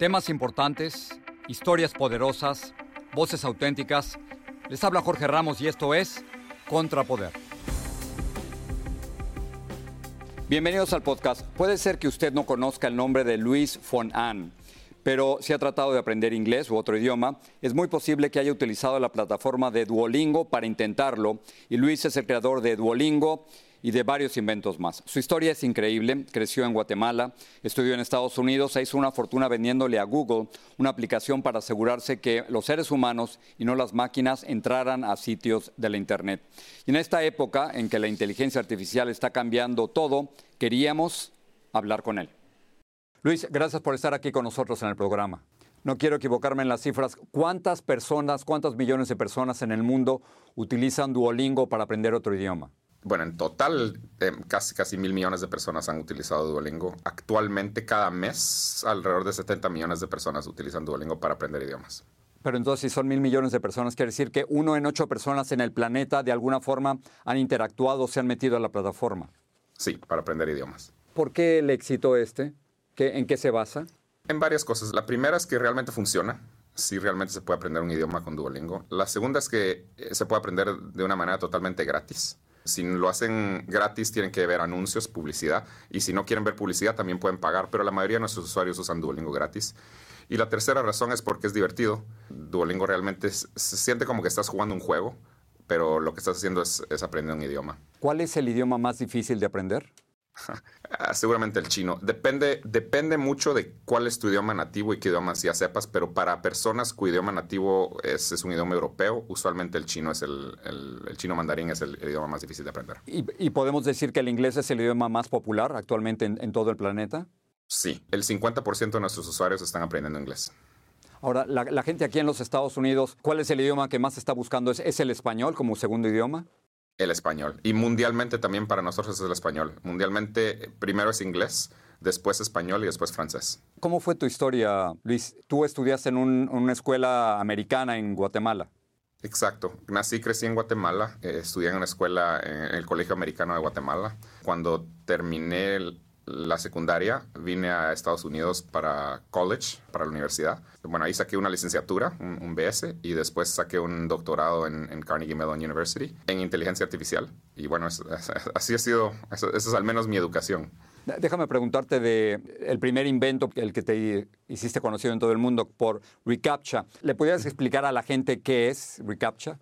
Temas importantes, historias poderosas, voces auténticas. Les habla Jorge Ramos y esto es Contrapoder. Bienvenidos al podcast. Puede ser que usted no conozca el nombre de Luis von Ahn, pero si ha tratado de aprender inglés u otro idioma, es muy posible que haya utilizado la plataforma de Duolingo para intentarlo. Y Luis es el creador de Duolingo y de varios inventos más. Su historia es increíble, creció en Guatemala, estudió en Estados Unidos e hizo una fortuna vendiéndole a Google una aplicación para asegurarse que los seres humanos y no las máquinas entraran a sitios de la Internet. Y en esta época en que la inteligencia artificial está cambiando todo, queríamos hablar con él. Luis, gracias por estar aquí con nosotros en el programa. No quiero equivocarme en las cifras. ¿Cuántas personas, cuántos millones de personas en el mundo utilizan Duolingo para aprender otro idioma? Bueno, en total, eh, casi, casi mil millones de personas han utilizado Duolingo. Actualmente, cada mes, alrededor de 70 millones de personas utilizan Duolingo para aprender idiomas. Pero entonces, si son mil millones de personas, quiere decir que uno en ocho personas en el planeta, de alguna forma, han interactuado o se han metido a la plataforma. Sí, para aprender idiomas. ¿Por qué el éxito este? ¿Qué, ¿En qué se basa? En varias cosas. La primera es que realmente funciona. Sí, realmente se puede aprender un idioma con Duolingo. La segunda es que eh, se puede aprender de una manera totalmente gratis. Si lo hacen gratis, tienen que ver anuncios, publicidad. Y si no quieren ver publicidad, también pueden pagar. Pero la mayoría de nuestros usuarios usan Duolingo gratis. Y la tercera razón es porque es divertido. Duolingo realmente se siente como que estás jugando un juego, pero lo que estás haciendo es, es aprender un idioma. ¿Cuál es el idioma más difícil de aprender? Ah, seguramente el chino. Depende, depende mucho de cuál es tu idioma nativo y qué idiomas ya sepas, pero para personas cuyo idioma nativo es, un idioma europeo, usualmente el chino es el, chino mandarín es el, idioma más difícil de aprender. ¿Y, podemos decir que el inglés es el idioma más popular actualmente en, todo el planeta? Sí, el 50% de nuestros usuarios están aprendiendo inglés. Ahora, la, gente aquí en los Estados Unidos, ¿cuál es el idioma que más está buscando? ¿Es el español como segundo idioma? El español. Y mundialmente también para nosotros es el español. Mundialmente primero es inglés, después español y después francés. ¿Cómo fue tu historia, Luis? Tú estudiaste en una escuela americana en Guatemala. Exacto. Nací y crecí en Guatemala. Eh, estudié en una escuela en el Colegio Americano de Guatemala. Cuando terminé el, la secundaria, vine a Estados Unidos para college, para la universidad. Bueno, ahí saqué una licenciatura, un, BS, y después saqué un doctorado en, Carnegie Mellon University en inteligencia artificial. Y bueno, así ha sido, eso, es al menos mi educación. Déjame preguntarte de el primer invento, el que te hiciste conocido en todo el mundo por reCAPTCHA. ¿Le podrías explicar a la gente qué es reCAPTCHA?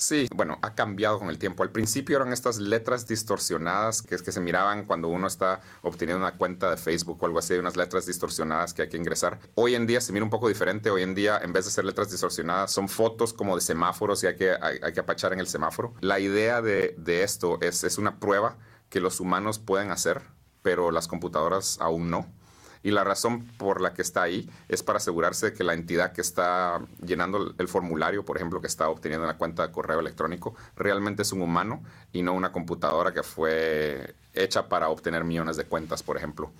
Sí, bueno, ha cambiado con el tiempo. Al principio eran estas letras distorsionadas que, es que se miraban cuando uno está obteniendo una cuenta de Facebook o algo así, hay unas letras distorsionadas que hay que ingresar. Hoy en día se mira un poco diferente. Hoy en día, en vez de ser letras distorsionadas, son fotos como de semáforos y hay que, hay, que apachar en el semáforo. La idea de, de esto es, es una prueba que los humanos pueden hacer, pero las computadoras aún no y la razón por la que está ahí es para asegurarse de que la entidad que está llenando el formulario, por ejemplo, que está obteniendo la cuenta de correo electrónico, realmente es un humano y no una computadora que fue hecha para obtener millones de cuentas, por ejemplo.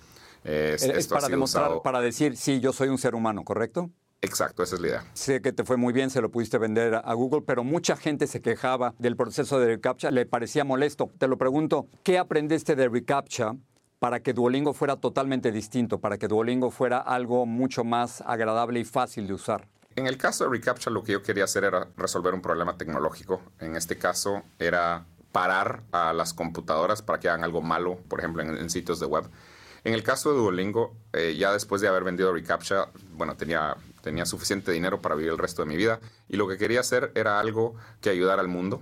Es, para demostrar, para decir, sí, yo soy un ser humano, ¿correcto? Exacto, esa es la idea. Sé que te fue muy bien, se lo pudiste vender a Google, pero mucha gente se quejaba del proceso de reCAPTCHA, le parecía molesto. Te lo pregunto, ¿qué aprendiste de reCAPTCHA para que Duolingo fuera totalmente distinto, para que Duolingo fuera algo mucho más agradable y fácil de usar? En el caso de reCAPTCHA lo que yo quería hacer era resolver un problema tecnológico. En este caso era parar a las computadoras para que hagan algo malo, por ejemplo, en, sitios de web. En el caso de Duolingo, eh, ya después de haber vendido reCAPTCHA, bueno, tenía, tenía suficiente dinero para vivir el resto de mi vida y lo que quería hacer era algo que ayudara al mundo.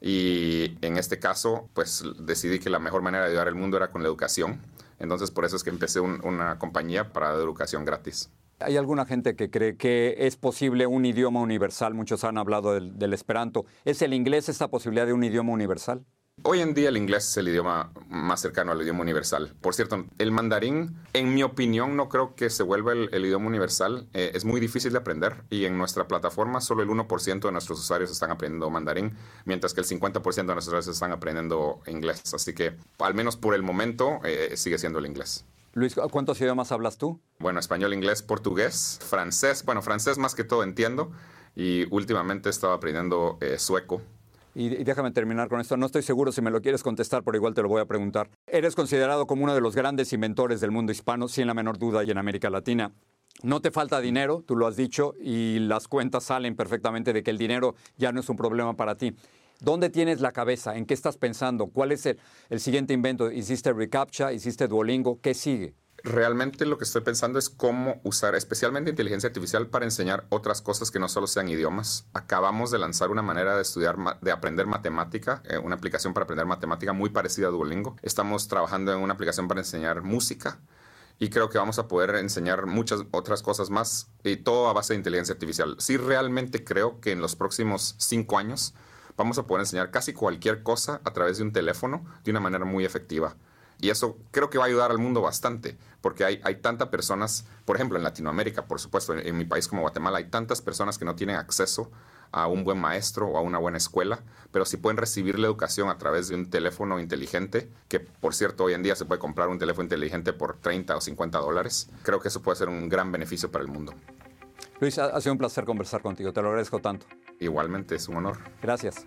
Y en este caso, pues decidí que la mejor manera de ayudar al mundo era con la educación. Entonces, por eso es que empecé una compañía para educación gratis. ¿Hay alguna gente que cree que es posible un idioma universal? Muchos han hablado del, esperanto. ¿Es el inglés esta posibilidad de un idioma universal? Hoy en día el inglés es el idioma más cercano al idioma universal. Por cierto, el mandarín, en mi opinión, no creo que se vuelva el, idioma universal. Eh, es muy difícil de aprender y en nuestra plataforma solo el 1% de nuestros usuarios están aprendiendo mandarín, mientras que el 50% de nuestros usuarios están aprendiendo inglés. Así que, al menos por el momento, eh, sigue siendo el inglés. Luis, ¿cuántos idiomas hablas tú? Bueno, español, inglés, portugués, francés. Bueno, francés más que todo entiendo. Y últimamente he estado aprendiendo eh, sueco y, déjame terminar con esto. No estoy seguro si me lo quieres contestar, pero igual te lo voy a preguntar. Eres considerado como uno de los grandes inventores del mundo hispano, sin la menor duda, y en América Latina. No te falta dinero, tú lo has dicho, y las cuentas salen perfectamente de que el dinero ya no es un problema para ti. ¿Dónde tienes la cabeza? ¿En qué estás pensando? ¿Cuál es el, el siguiente invento? ¿Hiciste ReCAPTCHA? ¿Hiciste Duolingo? ¿Qué sigue? Realmente lo que estoy pensando es cómo usar especialmente inteligencia artificial para enseñar otras cosas que no solo sean idiomas. Acabamos de lanzar una manera de estudiar, de aprender matemática, eh, una aplicación para aprender matemática muy parecida a Duolingo. Estamos trabajando en una aplicación para enseñar música y creo que vamos a poder enseñar muchas otras cosas más y todo a base de inteligencia artificial. Sí, realmente creo que en los próximos cinco años vamos a poder enseñar casi cualquier cosa a través de un teléfono de una manera muy efectiva. Y eso creo que va a ayudar al mundo bastante, porque hay, hay tantas personas, por ejemplo, en Latinoamérica, por supuesto, en, mi país como Guatemala, hay tantas personas que no tienen acceso a un buen maestro o a una buena escuela, pero si pueden recibir la educación a través de un teléfono inteligente, que por cierto hoy en día se puede comprar un teléfono inteligente por 30 o 50 dólares, creo que eso puede ser un gran beneficio para el mundo. Luis, ha sido un placer conversar contigo, te lo agradezco tanto. Igualmente, es un honor. Gracias.